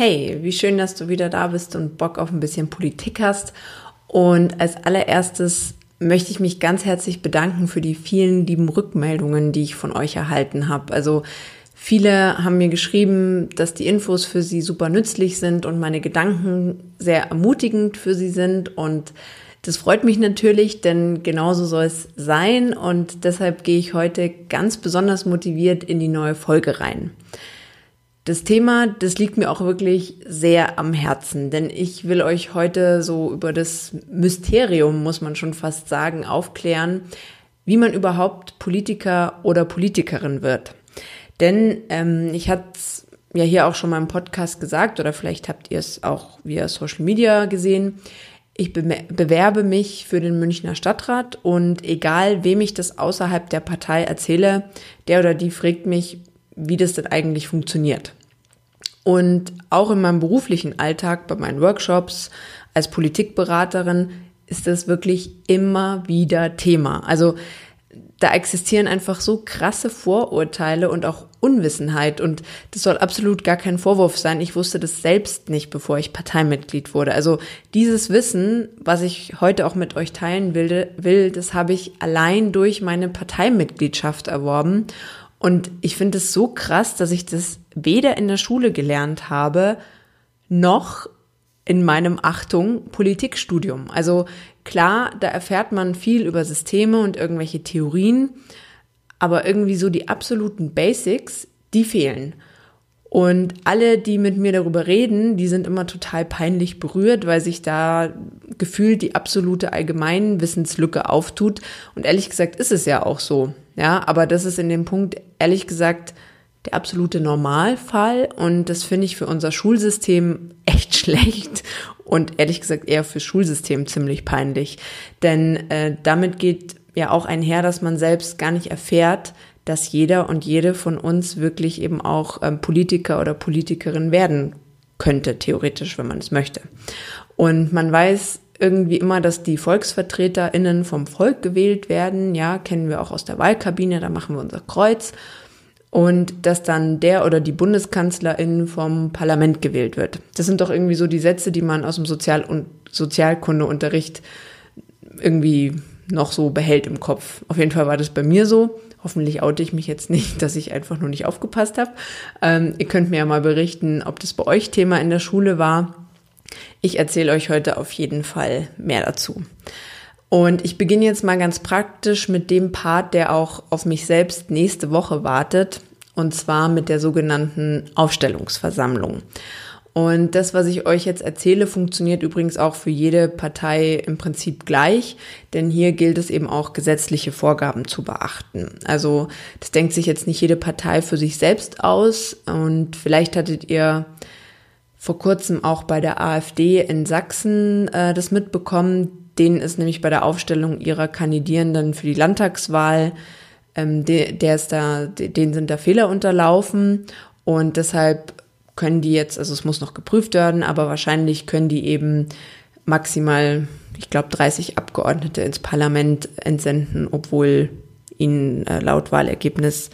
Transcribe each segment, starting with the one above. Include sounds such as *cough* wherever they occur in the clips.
Hey, wie schön, dass du wieder da bist und Bock auf ein bisschen Politik hast. Und als allererstes möchte ich mich ganz herzlich bedanken für die vielen lieben Rückmeldungen, die ich von euch erhalten habe. Also viele haben mir geschrieben, dass die Infos für sie super nützlich sind und meine Gedanken sehr ermutigend für sie sind. Und das freut mich natürlich, denn genauso soll es sein. Und deshalb gehe ich heute ganz besonders motiviert in die neue Folge rein. Das Thema, das liegt mir auch wirklich sehr am Herzen, denn ich will euch heute so über das Mysterium, muss man schon fast sagen, aufklären, wie man überhaupt Politiker oder Politikerin wird. Denn ähm, ich hatte ja hier auch schon mal im Podcast gesagt, oder vielleicht habt ihr es auch via Social Media gesehen. Ich be bewerbe mich für den Münchner Stadtrat und egal, wem ich das außerhalb der Partei erzähle, der oder die fragt mich, wie das denn eigentlich funktioniert. Und auch in meinem beruflichen Alltag, bei meinen Workshops als Politikberaterin, ist das wirklich immer wieder Thema. Also da existieren einfach so krasse Vorurteile und auch Unwissenheit und das soll absolut gar kein Vorwurf sein. Ich wusste das selbst nicht, bevor ich Parteimitglied wurde. Also dieses Wissen, was ich heute auch mit euch teilen will, das habe ich allein durch meine Parteimitgliedschaft erworben und ich finde es so krass, dass ich das weder in der Schule gelernt habe, noch in meinem Achtung Politikstudium. Also klar, da erfährt man viel über Systeme und irgendwelche Theorien, aber irgendwie so die absoluten Basics, die fehlen. Und alle, die mit mir darüber reden, die sind immer total peinlich berührt, weil sich da gefühlt die absolute Allgemeinwissenslücke auftut. Und ehrlich gesagt ist es ja auch so. Ja, aber das ist in dem Punkt, ehrlich gesagt, der absolute Normalfall. Und das finde ich für unser Schulsystem *laughs* echt schlecht und ehrlich gesagt eher für Schulsystem ziemlich peinlich. Denn äh, damit geht ja auch einher, dass man selbst gar nicht erfährt, dass jeder und jede von uns wirklich eben auch ähm, Politiker oder Politikerin werden könnte, theoretisch, wenn man es möchte. Und man weiß irgendwie immer, dass die VolksvertreterInnen vom Volk gewählt werden. Ja, kennen wir auch aus der Wahlkabine, da machen wir unser Kreuz. Und dass dann der oder die Bundeskanzlerin vom Parlament gewählt wird. Das sind doch irgendwie so die Sätze, die man aus dem Sozial- und Sozialkundeunterricht irgendwie noch so behält im Kopf. Auf jeden Fall war das bei mir so. Hoffentlich oute ich mich jetzt nicht, dass ich einfach nur nicht aufgepasst habe. Ähm, ihr könnt mir ja mal berichten, ob das bei euch Thema in der Schule war. Ich erzähle euch heute auf jeden Fall mehr dazu. Und ich beginne jetzt mal ganz praktisch mit dem Part, der auch auf mich selbst nächste Woche wartet, und zwar mit der sogenannten Aufstellungsversammlung. Und das, was ich euch jetzt erzähle, funktioniert übrigens auch für jede Partei im Prinzip gleich, denn hier gilt es eben auch, gesetzliche Vorgaben zu beachten. Also das denkt sich jetzt nicht jede Partei für sich selbst aus und vielleicht hattet ihr vor kurzem auch bei der AfD in Sachsen äh, das mitbekommen. Denen ist nämlich bei der Aufstellung ihrer Kandidierenden für die Landtagswahl, ähm, de, der ist da, de, denen sind da Fehler unterlaufen und deshalb können die jetzt, also es muss noch geprüft werden, aber wahrscheinlich können die eben maximal, ich glaube, 30 Abgeordnete ins Parlament entsenden, obwohl ihnen äh, laut Wahlergebnis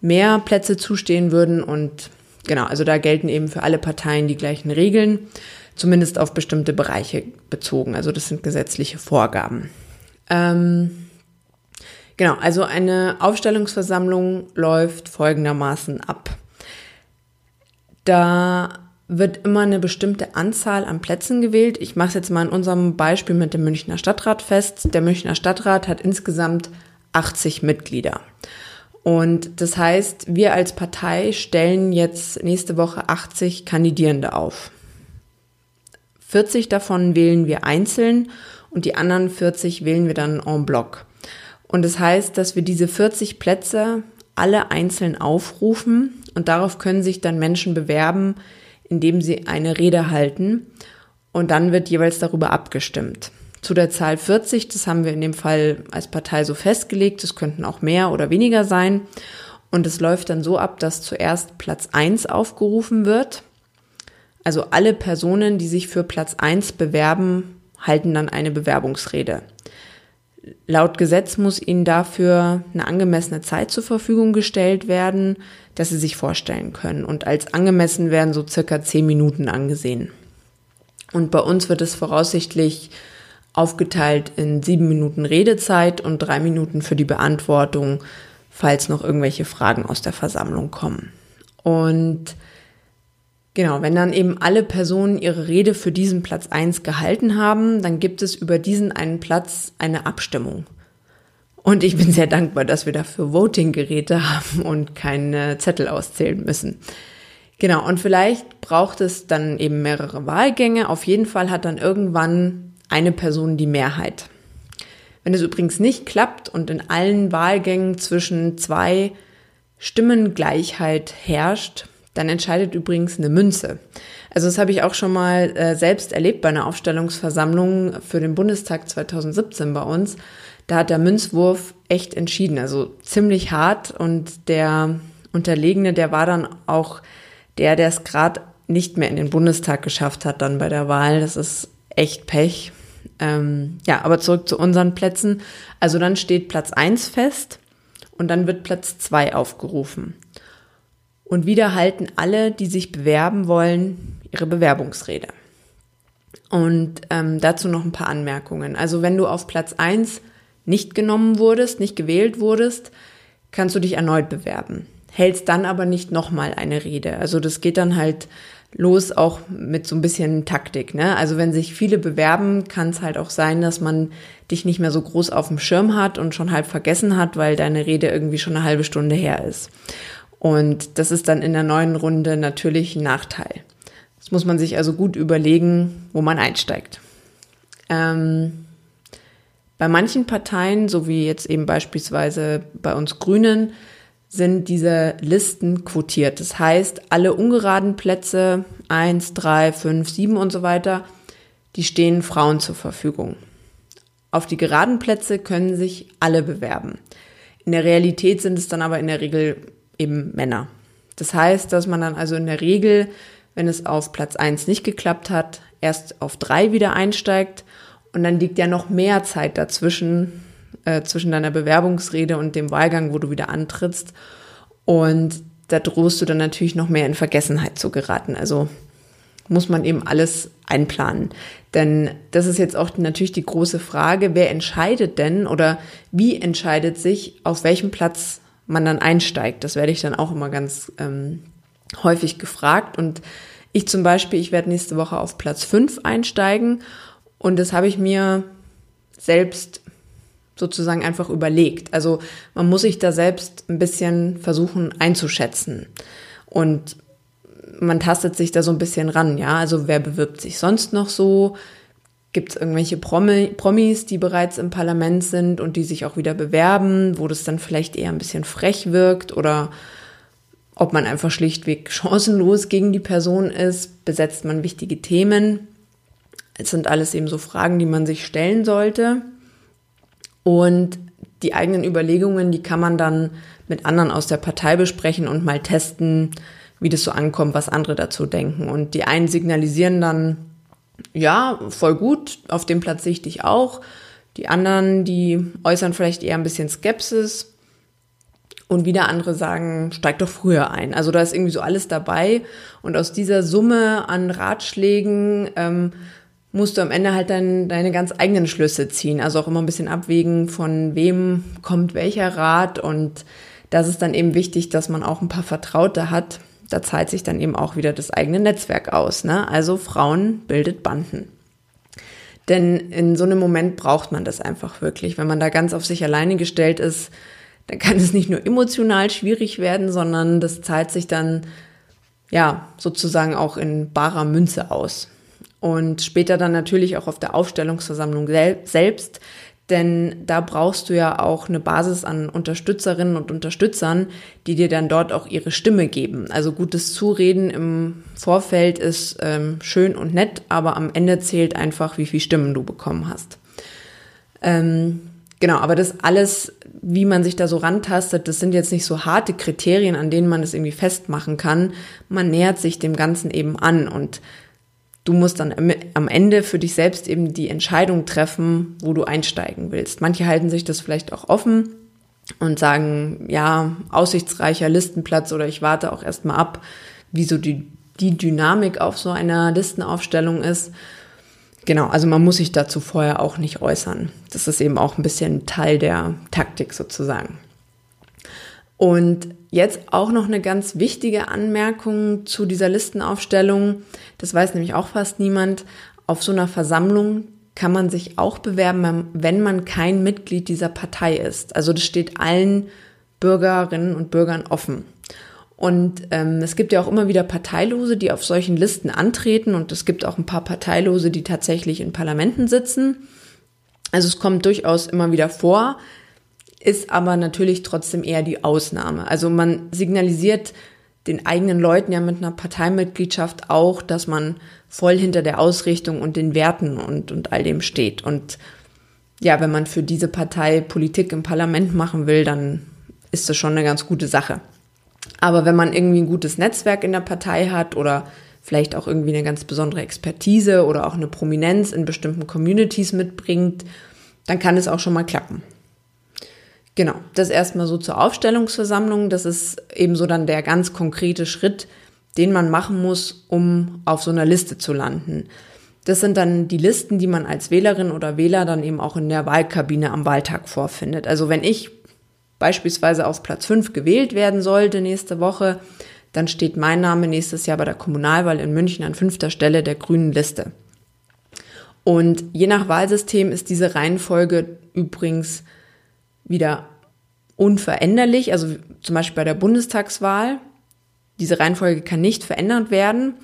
mehr Plätze zustehen würden. Und genau, also da gelten eben für alle Parteien die gleichen Regeln, zumindest auf bestimmte Bereiche bezogen. Also das sind gesetzliche Vorgaben. Ähm, genau, also eine Aufstellungsversammlung läuft folgendermaßen ab. Da wird immer eine bestimmte Anzahl an Plätzen gewählt. Ich mache es jetzt mal in unserem Beispiel mit dem Münchner Stadtrat fest. Der Münchner Stadtrat hat insgesamt 80 Mitglieder. Und das heißt, wir als Partei stellen jetzt nächste Woche 80 Kandidierende auf. 40 davon wählen wir einzeln und die anderen 40 wählen wir dann en bloc. Und das heißt, dass wir diese 40 Plätze alle einzeln aufrufen und darauf können sich dann Menschen bewerben, indem sie eine Rede halten und dann wird jeweils darüber abgestimmt. Zu der Zahl 40, das haben wir in dem Fall als Partei so festgelegt, es könnten auch mehr oder weniger sein. Und es läuft dann so ab, dass zuerst Platz 1 aufgerufen wird. Also alle Personen, die sich für Platz 1 bewerben, halten dann eine Bewerbungsrede. Laut Gesetz muss ihnen dafür eine angemessene Zeit zur Verfügung gestellt werden, dass sie sich vorstellen können. Und als angemessen werden so circa zehn Minuten angesehen. Und bei uns wird es voraussichtlich aufgeteilt in sieben Minuten Redezeit und drei Minuten für die Beantwortung, falls noch irgendwelche Fragen aus der Versammlung kommen. Und genau, wenn dann eben alle Personen ihre Rede für diesen Platz eins gehalten haben, dann gibt es über diesen einen Platz eine Abstimmung. Und ich bin sehr dankbar, dass wir dafür Voting-Geräte haben und keine Zettel auszählen müssen. Genau, und vielleicht braucht es dann eben mehrere Wahlgänge. Auf jeden Fall hat dann irgendwann eine Person die Mehrheit. Wenn es übrigens nicht klappt und in allen Wahlgängen zwischen zwei Stimmengleichheit herrscht, dann entscheidet übrigens eine Münze. Also das habe ich auch schon mal äh, selbst erlebt bei einer Aufstellungsversammlung für den Bundestag 2017 bei uns. Da hat der Münzwurf echt entschieden, also ziemlich hart und der Unterlegene, der war dann auch der, der es gerade nicht mehr in den Bundestag geschafft hat dann bei der Wahl. Das ist echt Pech. Ähm, ja, aber zurück zu unseren Plätzen. Also dann steht Platz eins fest und dann wird Platz zwei aufgerufen. Und wieder halten alle, die sich bewerben wollen, ihre Bewerbungsrede. Und ähm, dazu noch ein paar Anmerkungen. Also wenn du auf Platz eins nicht genommen wurdest, nicht gewählt wurdest, kannst du dich erneut bewerben. Hältst dann aber nicht nochmal eine Rede. Also das geht dann halt los auch mit so ein bisschen Taktik. Ne? Also wenn sich viele bewerben, kann es halt auch sein, dass man dich nicht mehr so groß auf dem Schirm hat und schon halb vergessen hat, weil deine Rede irgendwie schon eine halbe Stunde her ist. Und das ist dann in der neuen Runde natürlich ein Nachteil. Das muss man sich also gut überlegen, wo man einsteigt. Ähm, bei manchen Parteien, so wie jetzt eben beispielsweise bei uns Grünen, sind diese Listen quotiert. Das heißt, alle ungeraden Plätze, eins, drei, fünf, sieben und so weiter, die stehen Frauen zur Verfügung. Auf die geraden Plätze können sich alle bewerben. In der Realität sind es dann aber in der Regel eben Männer. Das heißt, dass man dann also in der Regel, wenn es auf Platz eins nicht geklappt hat, erst auf drei wieder einsteigt und dann liegt ja noch mehr Zeit dazwischen, äh, zwischen deiner Bewerbungsrede und dem Wahlgang, wo du wieder antrittst. Und da drohst du dann natürlich noch mehr in Vergessenheit zu geraten. Also muss man eben alles einplanen. Denn das ist jetzt auch natürlich die große Frage, wer entscheidet denn oder wie entscheidet sich, auf welchem Platz man dann einsteigt. Das werde ich dann auch immer ganz ähm, häufig gefragt. Und ich zum Beispiel, ich werde nächste Woche auf Platz 5 einsteigen. Und das habe ich mir selbst sozusagen einfach überlegt. Also man muss sich da selbst ein bisschen versuchen einzuschätzen. Und man tastet sich da so ein bisschen ran, ja. Also wer bewirbt sich sonst noch so? Gibt es irgendwelche Promi Promis, die bereits im Parlament sind und die sich auch wieder bewerben, wo das dann vielleicht eher ein bisschen frech wirkt oder ob man einfach schlichtweg *laughs* chancenlos gegen die Person ist, besetzt man wichtige Themen. Es sind alles eben so Fragen, die man sich stellen sollte. Und die eigenen Überlegungen, die kann man dann mit anderen aus der Partei besprechen und mal testen, wie das so ankommt, was andere dazu denken. Und die einen signalisieren dann, ja, voll gut, auf dem Platz sehe ich dich auch. Die anderen, die äußern vielleicht eher ein bisschen Skepsis. Und wieder andere sagen, steig doch früher ein. Also da ist irgendwie so alles dabei. Und aus dieser Summe an Ratschlägen ähm, musst du am Ende halt dann deine ganz eigenen Schlüsse ziehen. Also auch immer ein bisschen abwägen, von wem kommt welcher Rat. Und das ist dann eben wichtig, dass man auch ein paar Vertraute hat. Da zahlt sich dann eben auch wieder das eigene Netzwerk aus. Ne? Also Frauen bildet Banden. Denn in so einem Moment braucht man das einfach wirklich. Wenn man da ganz auf sich alleine gestellt ist, dann kann es nicht nur emotional schwierig werden, sondern das zahlt sich dann ja sozusagen auch in barer Münze aus. Und später dann natürlich auch auf der Aufstellungsversammlung sel selbst, denn da brauchst du ja auch eine Basis an Unterstützerinnen und Unterstützern, die dir dann dort auch ihre Stimme geben. Also gutes Zureden im Vorfeld ist ähm, schön und nett, aber am Ende zählt einfach, wie viele Stimmen du bekommen hast. Ähm, genau, aber das alles, wie man sich da so rantastet, das sind jetzt nicht so harte Kriterien, an denen man es irgendwie festmachen kann. Man nähert sich dem Ganzen eben an und du musst dann am Ende für dich selbst eben die Entscheidung treffen, wo du einsteigen willst. Manche halten sich das vielleicht auch offen und sagen, ja, aussichtsreicher Listenplatz oder ich warte auch erstmal ab, wie so die, die Dynamik auf so einer Listenaufstellung ist. Genau, also man muss sich dazu vorher auch nicht äußern. Das ist eben auch ein bisschen Teil der Taktik sozusagen. Und jetzt auch noch eine ganz wichtige Anmerkung zu dieser Listenaufstellung. Das weiß nämlich auch fast niemand. Auf so einer Versammlung kann man sich auch bewerben, wenn man kein Mitglied dieser Partei ist. Also das steht allen Bürgerinnen und Bürgern offen. Und ähm, es gibt ja auch immer wieder Parteilose, die auf solchen Listen antreten und es gibt auch ein paar Parteilose, die tatsächlich in Parlamenten sitzen. Also es kommt durchaus immer wieder vor, ist aber natürlich trotzdem eher die Ausnahme. Also man signalisiert den eigenen Leuten ja mit einer Parteimitgliedschaft auch, dass man voll hinter der Ausrichtung und den Werten und, und all dem steht. Und ja, wenn man für diese Partei Politik im Parlament machen will, dann ist das schon eine ganz gute Sache. Aber wenn man irgendwie ein gutes Netzwerk in der Partei hat oder vielleicht auch irgendwie eine ganz besondere Expertise oder auch eine Prominenz in bestimmten Communities mitbringt, dann kann es auch schon mal klappen. Genau, das erstmal so zur Aufstellungsversammlung. Das ist eben so dann der ganz konkrete Schritt, den man machen muss, um auf so einer Liste zu landen. Das sind dann die Listen, die man als Wählerin oder Wähler dann eben auch in der Wahlkabine am Wahltag vorfindet. Also wenn ich beispielsweise auf Platz 5 gewählt werden sollte nächste Woche, dann steht mein Name nächstes Jahr bei der Kommunalwahl in München an fünfter Stelle der grünen Liste. Und je nach Wahlsystem ist diese Reihenfolge übrigens wieder unveränderlich. Also zum Beispiel bei der Bundestagswahl. Diese Reihenfolge kann nicht verändert werden.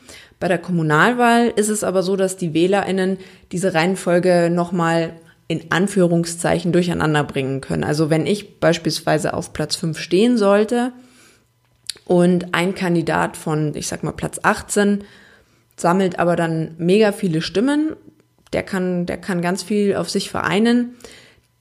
Bei der Kommunalwahl ist es aber so, dass die WählerInnen diese Reihenfolge nochmal in Anführungszeichen durcheinander bringen können. Also wenn ich beispielsweise auf Platz 5 stehen sollte und ein Kandidat von, ich sag mal, Platz 18 sammelt aber dann mega viele Stimmen, der kann, der kann ganz viel auf sich vereinen,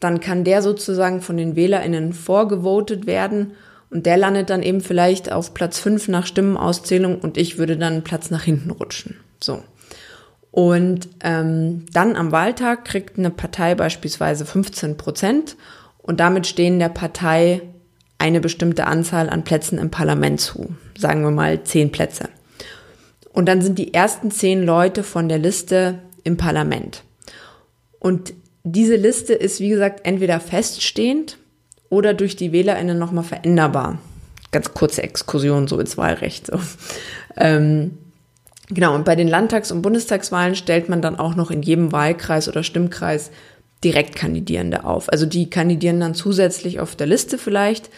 dann kann der sozusagen von den WählerInnen vorgevotet werden und der landet dann eben vielleicht auf Platz 5 nach Stimmenauszählung und ich würde dann Platz nach hinten rutschen. So. Und ähm, dann am Wahltag kriegt eine Partei beispielsweise 15 Prozent und damit stehen der Partei eine bestimmte Anzahl an Plätzen im Parlament zu. Sagen wir mal zehn Plätze. Und dann sind die ersten zehn Leute von der Liste im Parlament. Und diese Liste ist, wie gesagt, entweder feststehend oder durch die WählerInnen nochmal veränderbar. Ganz kurze Exkursion so ins Wahlrecht. So. Ähm, genau, und bei den Landtags- und Bundestagswahlen stellt man dann auch noch in jedem Wahlkreis oder Stimmkreis Direktkandidierende auf. Also die kandidieren dann zusätzlich auf der Liste vielleicht.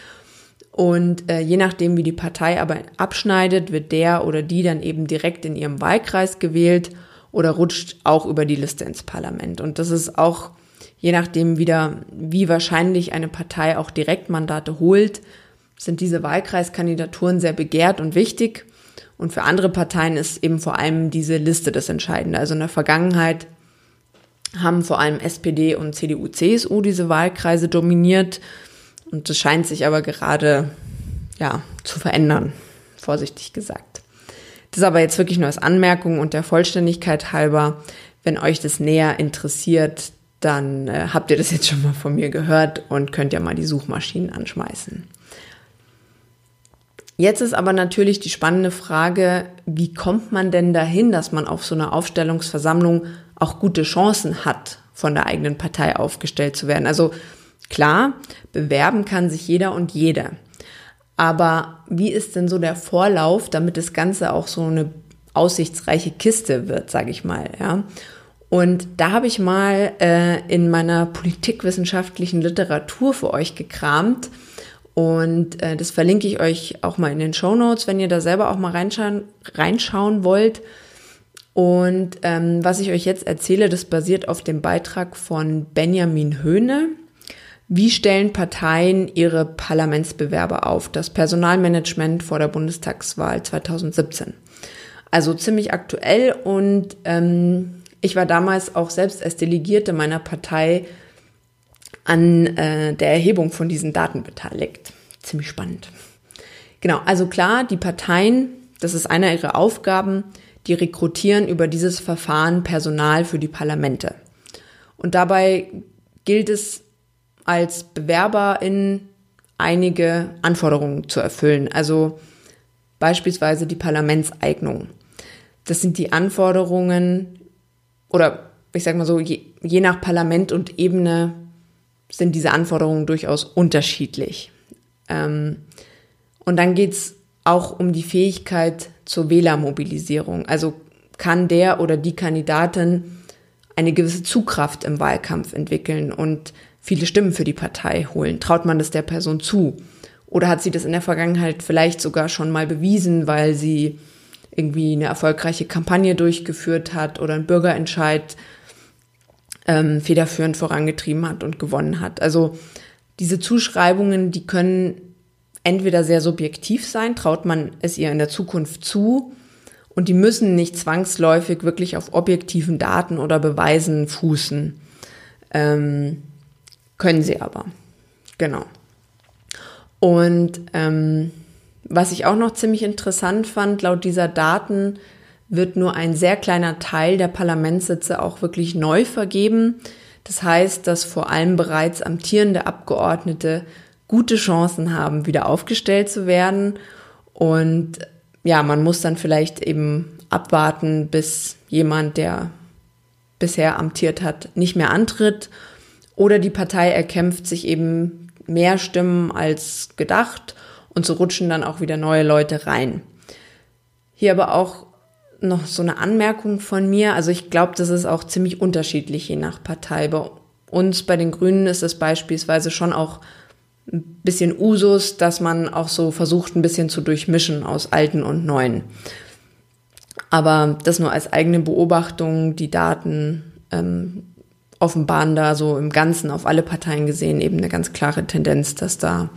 Und äh, je nachdem, wie die Partei aber abschneidet, wird der oder die dann eben direkt in ihrem Wahlkreis gewählt oder rutscht auch über die Liste ins Parlament. Und das ist auch, je nachdem wieder, wie wahrscheinlich eine Partei auch Direktmandate holt, sind diese Wahlkreiskandidaturen sehr begehrt und wichtig. Und für andere Parteien ist eben vor allem diese Liste das Entscheidende. Also in der Vergangenheit haben vor allem SPD und CDU, CSU diese Wahlkreise dominiert. Und das scheint sich aber gerade, ja, zu verändern. vorsichtig gesagt. Das ist aber jetzt wirklich nur als Anmerkung und der Vollständigkeit halber. Wenn euch das näher interessiert, dann äh, habt ihr das jetzt schon mal von mir gehört und könnt ja mal die Suchmaschinen anschmeißen. Jetzt ist aber natürlich die spannende Frage, wie kommt man denn dahin, dass man auf so einer Aufstellungsversammlung auch gute Chancen hat, von der eigenen Partei aufgestellt zu werden? Also klar, bewerben kann sich jeder und jede. Aber wie ist denn so der Vorlauf, damit das Ganze auch so eine aussichtsreiche Kiste wird, sage ich mal, ja? Und da habe ich mal äh, in meiner politikwissenschaftlichen Literatur für euch gekramt und äh, das verlinke ich euch auch mal in den Show Notes, wenn ihr da selber auch mal reinschauen, reinschauen wollt. Und ähm, was ich euch jetzt erzähle, das basiert auf dem Beitrag von Benjamin Höhne. Wie stellen Parteien ihre Parlamentsbewerber auf? Das Personalmanagement vor der Bundestagswahl 2017. Also ziemlich aktuell und ähm, ich war damals auch selbst als Delegierte meiner Partei an äh, der Erhebung von diesen Daten beteiligt. Ziemlich spannend. Genau, also klar, die Parteien, das ist einer ihrer Aufgaben, die rekrutieren über dieses Verfahren Personal für die Parlamente. Und dabei gilt es als Bewerberin einige Anforderungen zu erfüllen. Also beispielsweise die Parlamentseignung. Das sind die Anforderungen oder ich sage mal so, je, je nach Parlament und Ebene sind diese Anforderungen durchaus unterschiedlich. Ähm, und dann geht's auch um die Fähigkeit zur Wählermobilisierung. Also kann der oder die Kandidatin eine gewisse Zugkraft im Wahlkampf entwickeln und viele Stimmen für die Partei holen. Traut man das der Person zu? Oder hat sie das in der Vergangenheit vielleicht sogar schon mal bewiesen, weil sie irgendwie eine erfolgreiche Kampagne durchgeführt hat oder einen Bürgerentscheid ähm, federführend vorangetrieben hat und gewonnen hat. Also diese Zuschreibungen, die können entweder sehr subjektiv sein, traut man es ihr in der Zukunft zu, und die müssen nicht zwangsläufig wirklich auf objektiven Daten oder Beweisen fußen. Ähm, können sie aber. Genau. Und ähm, was ich auch noch ziemlich interessant fand, laut dieser Daten wird nur ein sehr kleiner Teil der Parlamentssitze auch wirklich neu vergeben. Das heißt, dass vor allem bereits amtierende Abgeordnete gute Chancen haben, wieder aufgestellt zu werden. Und ja, man muss dann vielleicht eben abwarten, bis jemand, der bisher amtiert hat, nicht mehr antritt. Oder die Partei erkämpft sich eben mehr Stimmen als gedacht und so rutschen dann auch wieder neue Leute rein. Hier aber auch noch so eine Anmerkung von mir. Also ich glaube, das ist auch ziemlich unterschiedlich je nach Partei. Bei uns, bei den Grünen, ist es beispielsweise schon auch ein bisschen Usus, dass man auch so versucht, ein bisschen zu durchmischen aus alten und neuen. Aber das nur als eigene Beobachtung, die Daten ähm, offenbaren da so im Ganzen auf alle Parteien gesehen eben eine ganz klare Tendenz, dass da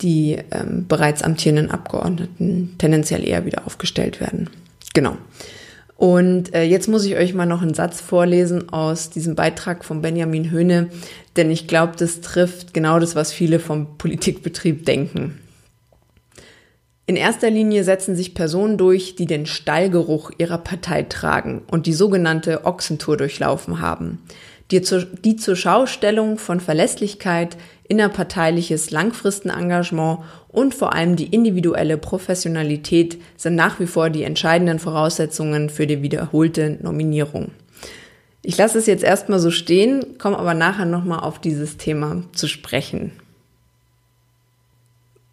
die ähm, bereits amtierenden Abgeordneten tendenziell eher wieder aufgestellt werden. Genau. Und äh, jetzt muss ich euch mal noch einen Satz vorlesen aus diesem Beitrag von Benjamin Höhne, denn ich glaube, das trifft genau das, was viele vom Politikbetrieb denken. In erster Linie setzen sich Personen durch, die den Stallgeruch ihrer Partei tragen und die sogenannte Ochsentour durchlaufen haben, die zur, die zur Schaustellung von Verlässlichkeit, innerparteiliches Langfristenengagement und vor allem die individuelle Professionalität sind nach wie vor die entscheidenden Voraussetzungen für die wiederholte Nominierung. Ich lasse es jetzt erstmal so stehen, komme aber nachher nochmal auf dieses Thema zu sprechen.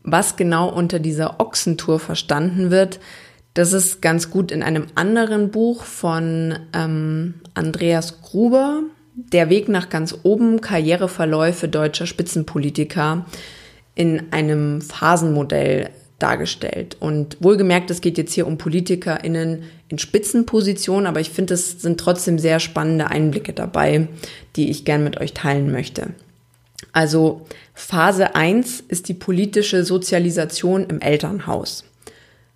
Was genau unter dieser Ochsentour verstanden wird, das ist ganz gut in einem anderen Buch von ähm, Andreas Gruber, der Weg nach ganz oben, Karriereverläufe deutscher Spitzenpolitiker in einem Phasenmodell dargestellt. Und wohlgemerkt, es geht jetzt hier um PolitikerInnen in Spitzenpositionen, aber ich finde, es sind trotzdem sehr spannende Einblicke dabei, die ich gern mit euch teilen möchte. Also Phase 1 ist die politische Sozialisation im Elternhaus.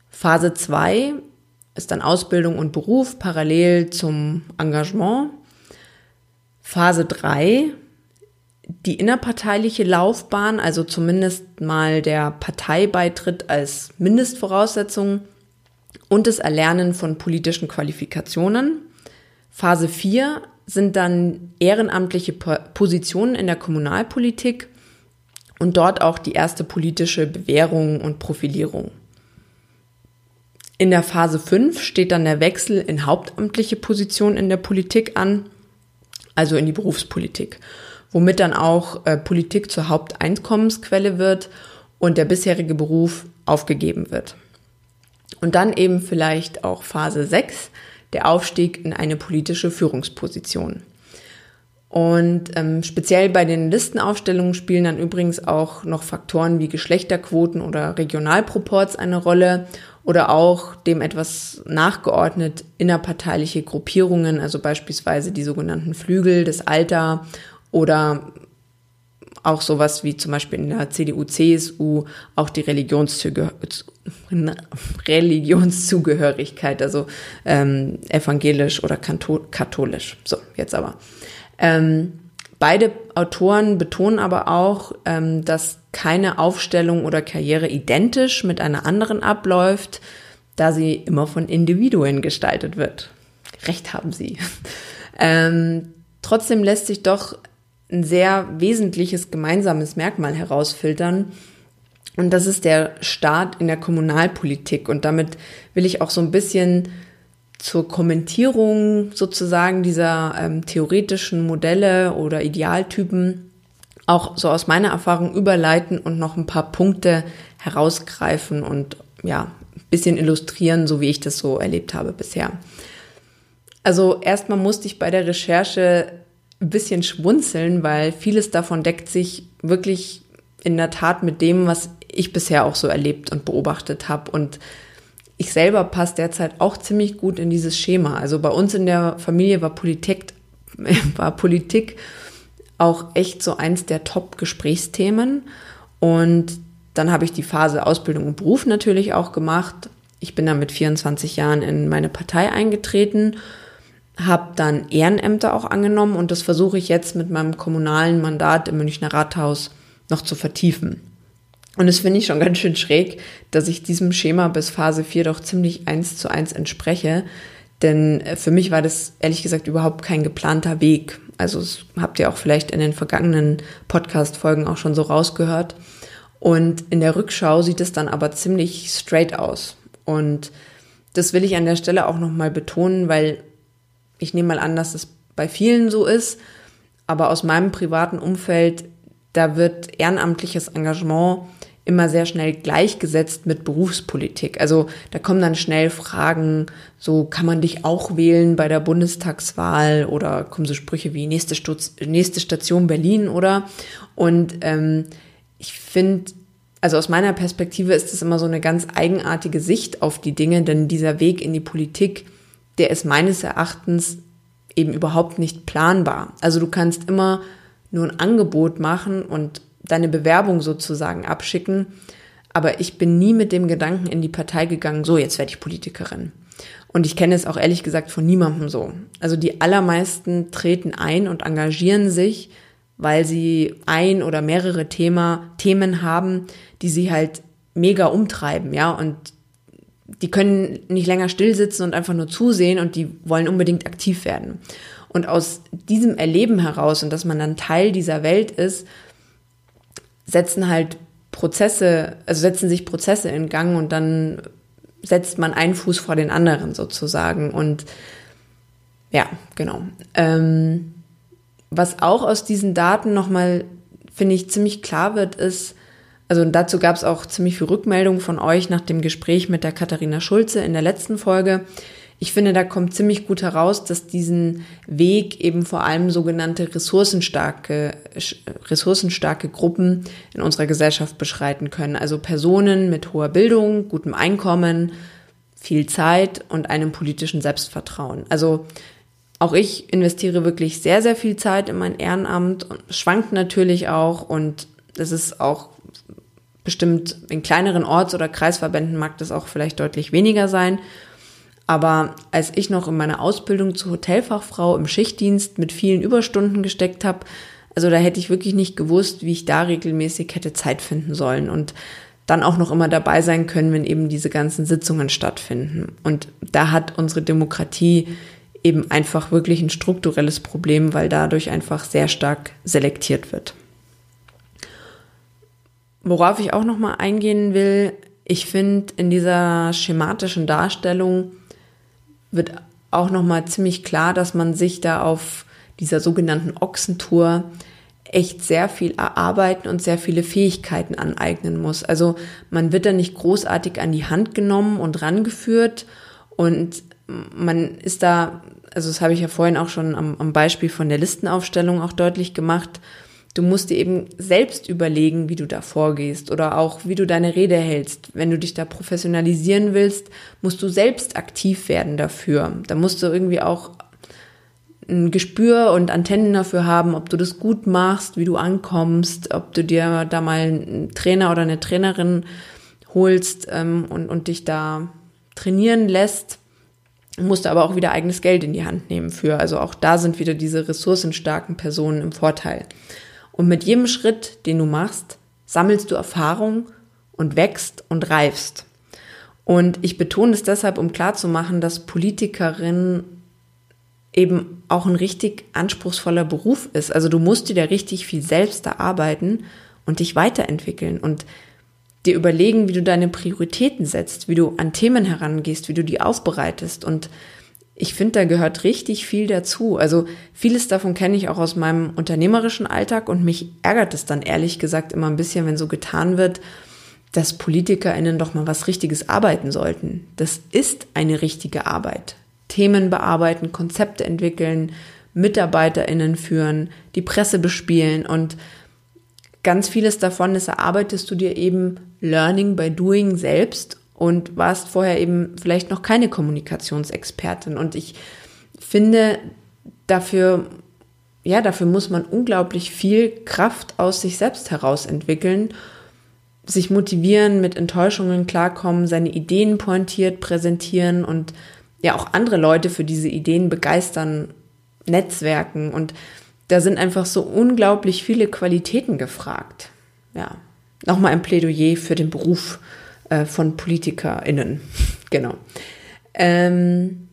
Phase 2 ist dann Ausbildung und Beruf parallel zum Engagement. Phase 3 die innerparteiliche Laufbahn, also zumindest mal der Parteibeitritt als Mindestvoraussetzung und das Erlernen von politischen Qualifikationen. Phase 4 sind dann ehrenamtliche Positionen in der Kommunalpolitik und dort auch die erste politische Bewährung und Profilierung. In der Phase 5 steht dann der Wechsel in hauptamtliche Positionen in der Politik an, also in die Berufspolitik, womit dann auch äh, Politik zur Haupteinkommensquelle wird und der bisherige Beruf aufgegeben wird. Und dann eben vielleicht auch Phase 6, der Aufstieg in eine politische Führungsposition. Und ähm, speziell bei den Listenaufstellungen spielen dann übrigens auch noch Faktoren wie Geschlechterquoten oder Regionalproports eine Rolle oder auch dem etwas nachgeordnet innerparteiliche Gruppierungen, also beispielsweise die sogenannten Flügel, das Alter oder auch sowas wie zum Beispiel in der CDU, CSU auch die *laughs* Religionszugehörigkeit, also ähm, evangelisch oder katholisch. So, jetzt aber. Ähm, beide Autoren betonen aber auch, ähm, dass keine Aufstellung oder Karriere identisch mit einer anderen abläuft, da sie immer von Individuen gestaltet wird. Recht haben sie. *laughs* Ähm, trotzdem lässt sich doch ein sehr wesentliches gemeinsames Merkmal herausfiltern. Und das ist der Staat in der Kommunalpolitik. Und damit will ich auch so ein bisschen zur Kommentierung sozusagen dieser ähm, theoretischen Modelle oder Idealtypen auch so aus meiner Erfahrung überleiten und noch ein paar Punkte herausgreifen und ja, ein bisschen illustrieren, so wie ich das so erlebt habe bisher. Also erstmal musste ich bei der Recherche ein bisschen schwunzeln, weil vieles davon deckt sich wirklich in der Tat mit dem, was ich bisher auch so erlebt und beobachtet habe. Und ich selber passe derzeit auch ziemlich gut in dieses Schema. Also bei uns in der Familie war Politik, *laughs* war Politik auch echt so eins der Top-Gesprächsthemen. Und dann habe ich die Phase Ausbildung und Beruf natürlich auch gemacht. Ich bin dann mit 24 Jahren in meine Partei eingetreten habe dann Ehrenämter auch angenommen und das versuche ich jetzt mit meinem kommunalen Mandat im Münchner Rathaus noch zu vertiefen. Und das finde ich schon ganz schön schräg, dass ich diesem Schema bis Phase 4 doch ziemlich eins zu eins entspreche. Denn für mich war das ehrlich gesagt überhaupt kein geplanter Weg. Also das habt ihr auch vielleicht in den vergangenen Podcast-Folgen auch schon so rausgehört. Und in der Rückschau sieht es dann aber ziemlich straight aus. Und das will ich an der Stelle auch nochmal betonen, weil ich nehme mal an, dass es bei vielen so ist, aber aus meinem privaten Umfeld, da wird ehrenamtliches Engagement immer sehr schnell gleichgesetzt mit Berufspolitik. Also da kommen dann schnell Fragen, so kann man dich auch wählen bei der Bundestagswahl oder kommen so Sprüche wie nächste, Stutz, nächste Station Berlin oder und ähm, ich finde, also aus meiner Perspektive ist es immer so eine ganz eigenartige Sicht auf die Dinge, denn dieser Weg in die Politik der ist meines Erachtens eben überhaupt nicht planbar. Also du kannst immer nur ein Angebot machen und deine Bewerbung sozusagen abschicken. Aber ich bin nie mit dem Gedanken in die Partei gegangen, so jetzt werde ich Politikerin. Und ich kenne es auch ehrlich gesagt von niemandem so. Also die allermeisten treten ein und engagieren sich, weil sie ein oder mehrere Thema, Themen haben, die sie halt mega umtreiben, ja, und die können nicht länger still sitzen und einfach nur zusehen und die wollen unbedingt aktiv werden. Und aus diesem Erleben heraus und dass man dann Teil dieser Welt ist, setzen halt Prozesse, also setzen sich Prozesse in Gang und dann setzt man einen Fuß vor den anderen sozusagen. Und ja, genau. Ähm, was auch aus diesen Daten nochmal, finde ich, ziemlich klar wird, ist, also dazu gab es auch ziemlich viel Rückmeldung von euch nach dem Gespräch mit der Katharina Schulze in der letzten Folge. Ich finde, da kommt ziemlich gut heraus, dass diesen Weg eben vor allem sogenannte ressourcenstarke, ressourcenstarke Gruppen in unserer Gesellschaft beschreiten können. Also Personen mit hoher Bildung, gutem Einkommen, viel Zeit und einem politischen Selbstvertrauen. Also auch ich investiere wirklich sehr, sehr viel Zeit in mein Ehrenamt und schwankt natürlich auch und das ist auch bestimmt in kleineren Orts- oder Kreisverbänden mag das auch vielleicht deutlich weniger sein. Aber als ich noch in meiner Ausbildung zur Hotelfachfrau im Schichtdienst mit vielen Überstunden gesteckt habe, Also da hätte ich wirklich nicht gewusst, wie ich da regelmäßig hätte Zeit finden sollen und dann auch noch immer dabei sein können, wenn eben diese ganzen Sitzungen stattfinden. Und da hat unsere Demokratie eben einfach wirklich ein strukturelles Problem, weil dadurch einfach sehr stark selektiert wird. Worauf ich auch noch mal eingehen will, ich finde in dieser schematischen Darstellung wird auch noch mal ziemlich klar, dass man sich da auf dieser sogenannten Ochsentour echt sehr viel erarbeiten und sehr viele Fähigkeiten aneignen muss. Also man wird da nicht großartig an die Hand genommen und rangeführt und man ist da, also das habe ich ja vorhin auch schon am, am Beispiel von der Listenaufstellung auch deutlich gemacht, Du musst dir eben selbst überlegen, wie du da vorgehst oder auch wie du deine Rede hältst. Wenn du dich da professionalisieren willst, musst du selbst aktiv werden dafür. Da musst du irgendwie auch ein Gespür und Antennen dafür haben, ob du das gut machst, wie du ankommst, ob du dir da mal einen Trainer oder eine Trainerin holst ähm, und, und dich da trainieren lässt. Musst du aber auch wieder eigenes Geld in die Hand nehmen für. Also auch da sind wieder diese ressourcenstarken Personen im Vorteil. Und mit jedem Schritt, den du machst, sammelst du Erfahrung und wächst und reifst. Und ich betone es deshalb, um klarzumachen, dass Politikerin eben auch ein richtig anspruchsvoller Beruf ist. Also du musst dir da richtig viel selbst erarbeiten und dich weiterentwickeln und dir überlegen, wie du deine Prioritäten setzt, wie du an Themen herangehst, wie du die aufbereitest. Und ich finde, da gehört richtig viel dazu. Also vieles davon kenne ich auch aus meinem unternehmerischen Alltag und mich ärgert es dann ehrlich gesagt immer ein bisschen, wenn so getan wird, dass PolitikerInnen doch mal was Richtiges arbeiten sollten. Das ist eine richtige Arbeit. Themen bearbeiten, Konzepte entwickeln, MitarbeiterInnen führen, die Presse bespielen und ganz vieles davon, das erarbeitest du dir eben Learning by Doing selbst und warst vorher eben vielleicht noch keine Kommunikationsexpertin. Und ich finde, dafür, ja, dafür muss man unglaublich viel Kraft aus sich selbst heraus entwickeln, sich motivieren, mit Enttäuschungen klarkommen, seine Ideen pointiert präsentieren und ja auch andere Leute für diese Ideen begeistern, Netzwerken und da sind einfach so unglaublich viele Qualitäten gefragt. Ja, nochmal ein Plädoyer für den Beruf äh, von PolitikerInnen. *laughs* genau. Ähm,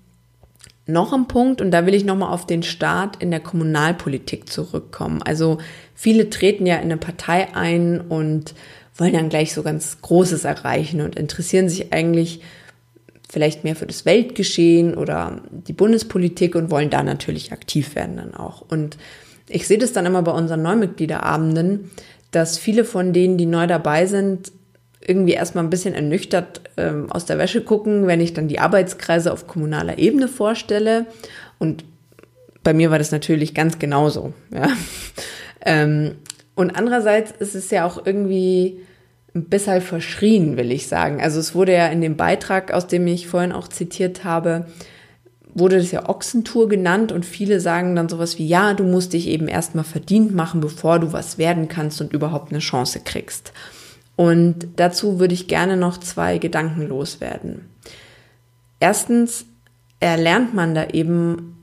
noch ein Punkt, und da will ich nochmal auf den Start in der Kommunalpolitik zurückkommen. Also viele treten ja in eine Partei ein und wollen dann gleich so ganz Großes erreichen und interessieren sich eigentlich vielleicht mehr für das Weltgeschehen oder die Bundespolitik und wollen da natürlich aktiv werden dann auch. Und ich sehe das dann immer bei unseren Neumitgliederabenden, dass viele von denen, die neu dabei sind, irgendwie erstmal ein bisschen ernüchtert ähm, aus der Wäsche gucken, wenn ich dann die Arbeitskreise auf kommunaler Ebene vorstelle. Und bei mir war das natürlich ganz genauso. Ja. *laughs* Ähm, und andererseits ist es ja auch irgendwie ein bisschen verschrien, will ich sagen. Also es wurde ja in dem Beitrag, aus dem ich vorhin auch zitiert habe, wurde das ja Ochsentour genannt und viele sagen dann sowas wie, ja, du musst dich eben erstmal verdient machen, bevor du was werden kannst und überhaupt eine Chance kriegst. Und dazu würde ich gerne noch zwei Gedanken loswerden. Erstens erlernt man da eben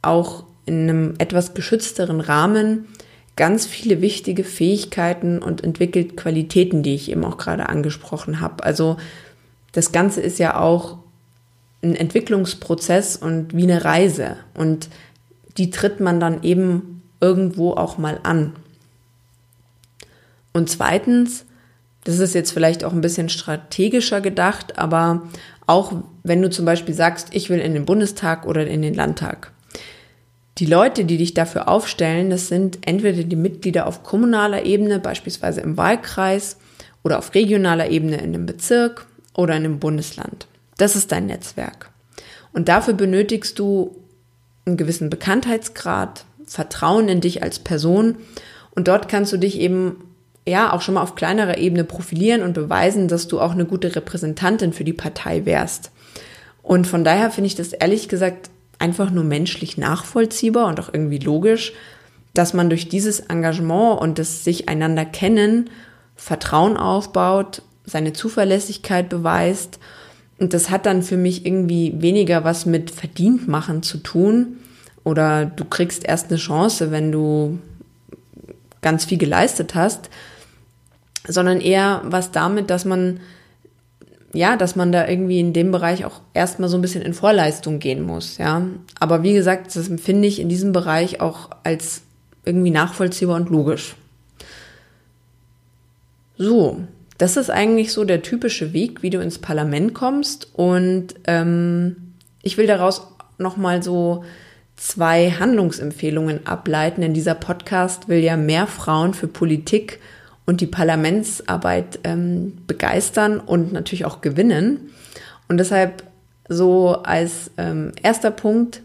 auch in einem etwas geschützteren Rahmen ganz viele wichtige Fähigkeiten und entwickelt Qualitäten, die ich eben auch gerade angesprochen habe. Also das Ganze ist ja auch ein Entwicklungsprozess und wie eine Reise. Und die tritt man dann eben irgendwo auch mal an. Und zweitens, das ist jetzt vielleicht auch ein bisschen strategischer gedacht, aber auch wenn du zum Beispiel sagst, ich will in den Bundestag oder in den Landtag. Die Leute, die dich dafür aufstellen, das sind entweder die Mitglieder auf kommunaler Ebene, beispielsweise im Wahlkreis, oder auf regionaler Ebene in dem Bezirk oder in dem Bundesland. Das ist dein Netzwerk. Und dafür benötigst du einen gewissen Bekanntheitsgrad, Vertrauen in dich als Person und dort kannst du dich eben ja auch schon mal auf kleinerer Ebene profilieren und beweisen, dass du auch eine gute Repräsentantin für die Partei wärst. Und von daher finde ich das ehrlich gesagt einfach nur menschlich nachvollziehbar und auch irgendwie logisch, dass man durch dieses Engagement und das sich einander kennen Vertrauen aufbaut, seine Zuverlässigkeit beweist. Und das hat dann für mich irgendwie weniger was mit verdient machen zu tun. Oder du kriegst erst eine Chance, wenn du ganz viel geleistet hast, sondern eher was damit, dass man ja, dass man da irgendwie in dem Bereich auch erstmal so ein bisschen in Vorleistung gehen muss, ja. Aber wie gesagt, das empfinde ich in diesem Bereich auch als irgendwie nachvollziehbar und logisch. So, das ist eigentlich so der typische Weg, wie du ins Parlament kommst. Und ähm, ich will daraus nochmal so zwei Handlungsempfehlungen ableiten, denn dieser Podcast will ja mehr Frauen für Politik und die Parlamentsarbeit ähm, begeistern und natürlich auch gewinnen. Und deshalb so als ähm, erster Punkt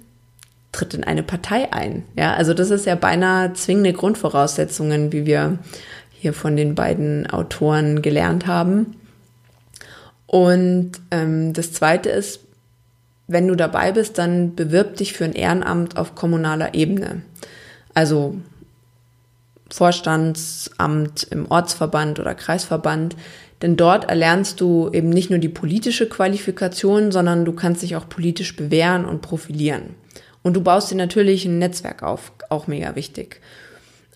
tritt in eine Partei ein. Ja, also das ist ja beinahe zwingende Grundvoraussetzungen, wie wir hier von den beiden Autoren gelernt haben. Und ähm, das Zweite ist, wenn du dabei bist, dann bewirb dich für ein Ehrenamt auf kommunaler Ebene. Also Vorstandsamt im Ortsverband oder Kreisverband. Denn dort erlernst du eben nicht nur die politische Qualifikation, sondern du kannst dich auch politisch bewähren und profilieren. Und du baust dir natürlich ein Netzwerk auf, auch mega wichtig.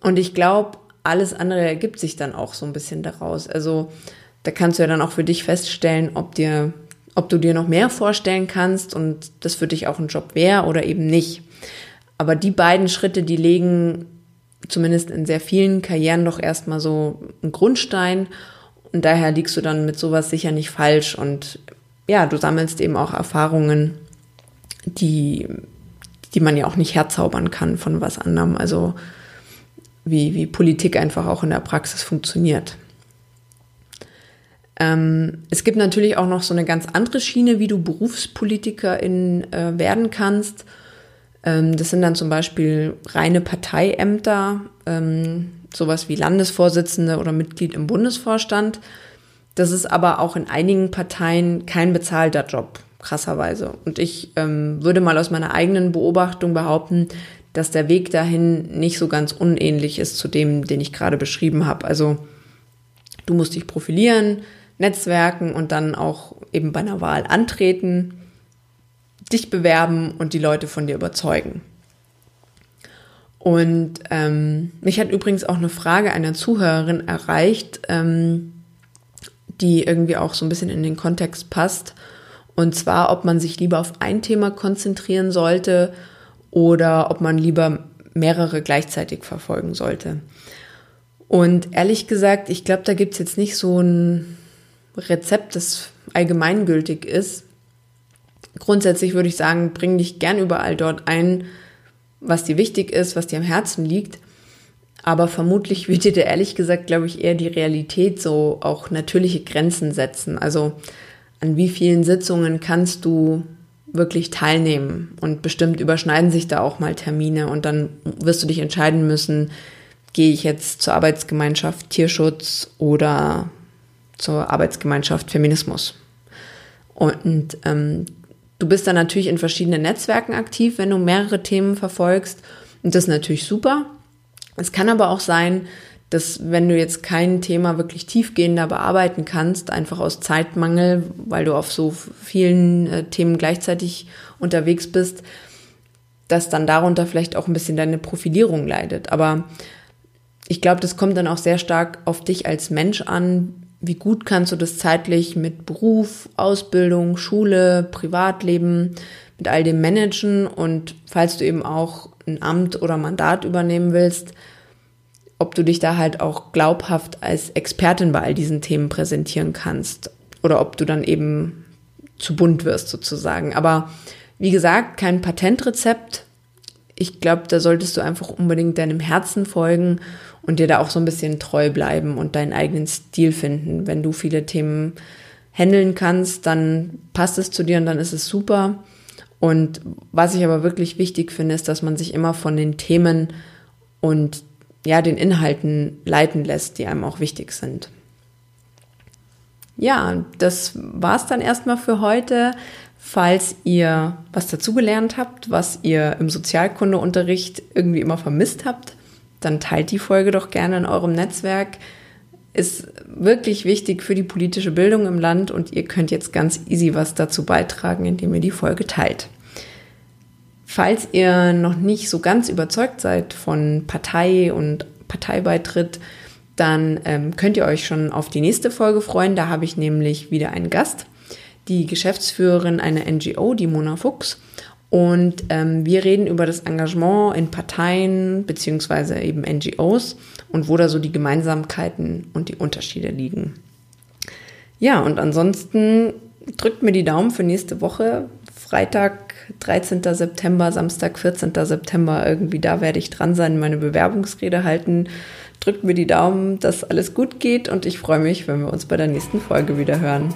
Und ich glaube, alles andere ergibt sich dann auch so ein bisschen daraus. Also da kannst du ja dann auch für dich feststellen, ob dir, ob du dir noch mehr vorstellen kannst und das für dich auch ein Job wäre oder eben nicht. Aber die beiden Schritte, die legen zumindest in sehr vielen Karrieren doch erstmal so einen Grundstein und daher liegst du dann mit sowas sicher nicht falsch und ja, du sammelst eben auch Erfahrungen, die, die man ja auch nicht herzaubern kann von was anderem. Also wie, wie Politik einfach auch in der Praxis funktioniert. Ähm, es gibt natürlich auch noch so eine ganz andere Schiene, wie du Berufspolitikerin äh, werden kannst. Ähm, das sind dann zum Beispiel reine Parteiämter, ähm, sowas wie Landesvorsitzende oder Mitglied im Bundesvorstand. Das ist aber auch in einigen Parteien kein bezahlter Job, krasserweise. Und ich ähm, würde mal aus meiner eigenen Beobachtung behaupten, dass der Weg dahin nicht so ganz unähnlich ist zu dem, den ich gerade beschrieben habe. Also du musst dich profilieren, netzwerken und dann auch eben bei einer Wahl antreten, dich bewerben und die Leute von dir überzeugen. Und ähm, mich hat übrigens auch eine Frage einer Zuhörerin erreicht, ähm, die irgendwie auch so ein bisschen in den Kontext passt. Und zwar, ob man sich lieber auf ein Thema konzentrieren sollte oder ob man lieber mehrere gleichzeitig verfolgen sollte. Und ehrlich gesagt, ich glaube, da gibt es jetzt nicht so ein Rezept, das allgemeingültig ist. Grundsätzlich würde ich sagen, bring dich gern überall dort ein, was dir wichtig ist, was dir am Herzen liegt. Aber vermutlich *laughs* wird dir ehrlich gesagt, glaube ich, eher die Realität so auch natürliche Grenzen setzen. Also an wie vielen Sitzungen kannst du wirklich teilnehmen. Und bestimmt überschneiden sich da auch mal Termine und dann wirst du dich entscheiden müssen, gehe ich jetzt zur Arbeitsgemeinschaft Tierschutz oder zur Arbeitsgemeinschaft Feminismus. Und ähm, du bist dann natürlich in verschiedenen Netzwerken aktiv, wenn du mehrere Themen verfolgst. Und das ist natürlich super. Es kann aber auch sein, dass wenn du jetzt kein Thema wirklich tiefgehender bearbeiten kannst, einfach aus Zeitmangel, weil du auf so vielen äh, Themen gleichzeitig unterwegs bist, dass dann darunter vielleicht auch ein bisschen deine Profilierung leidet. Aber ich glaube, das kommt dann auch sehr stark auf dich als Mensch an. Wie gut kannst du das zeitlich mit Beruf, Ausbildung, Schule, Privatleben, mit all dem managen? Und falls du eben auch ein Amt oder Mandat übernehmen willst, ob du dich da halt auch glaubhaft als Expertin bei all diesen Themen präsentieren kannst oder ob du dann eben zu bunt wirst sozusagen. Aber wie gesagt, kein Patentrezept. Ich glaube, da solltest du einfach unbedingt deinem Herzen folgen und dir da auch so ein bisschen treu bleiben und deinen eigenen Stil finden. Wenn du viele Themen handeln kannst, dann passt es zu dir und dann ist es super. Und was ich aber wirklich wichtig finde, ist, dass man sich immer von den Themen und ja, den Inhalten leiten lässt, die einem auch wichtig sind. Ja, das war's dann erstmal für heute. Falls ihr was dazugelernt habt, was ihr im Sozialkundeunterricht irgendwie immer vermisst habt, dann teilt die Folge doch gerne in eurem Netzwerk. Ist wirklich wichtig für die politische Bildung im Land und ihr könnt jetzt ganz easy was dazu beitragen, indem ihr die Folge teilt. Falls ihr noch nicht so ganz überzeugt seid von Partei und Partei beitritt, dann ähm, könnt ihr euch schon auf die nächste Folge freuen. Da habe ich nämlich wieder einen Gast, die Geschäftsführerin einer NGO, die Mona Fuchs. Und ähm, wir reden über das Engagement in Parteien beziehungsweise eben NGOs und wo da so die Gemeinsamkeiten und die Unterschiede liegen. Ja, und ansonsten drückt mir die Daumen für nächste Woche. Freitag, 13. September, Samstag, 14. September, irgendwie da werde ich dran sein, meine Bewerbungsrede halten. Drückt mir die Daumen, dass alles gut geht und ich freue mich, wenn wir uns bei der nächsten Folge wieder hören.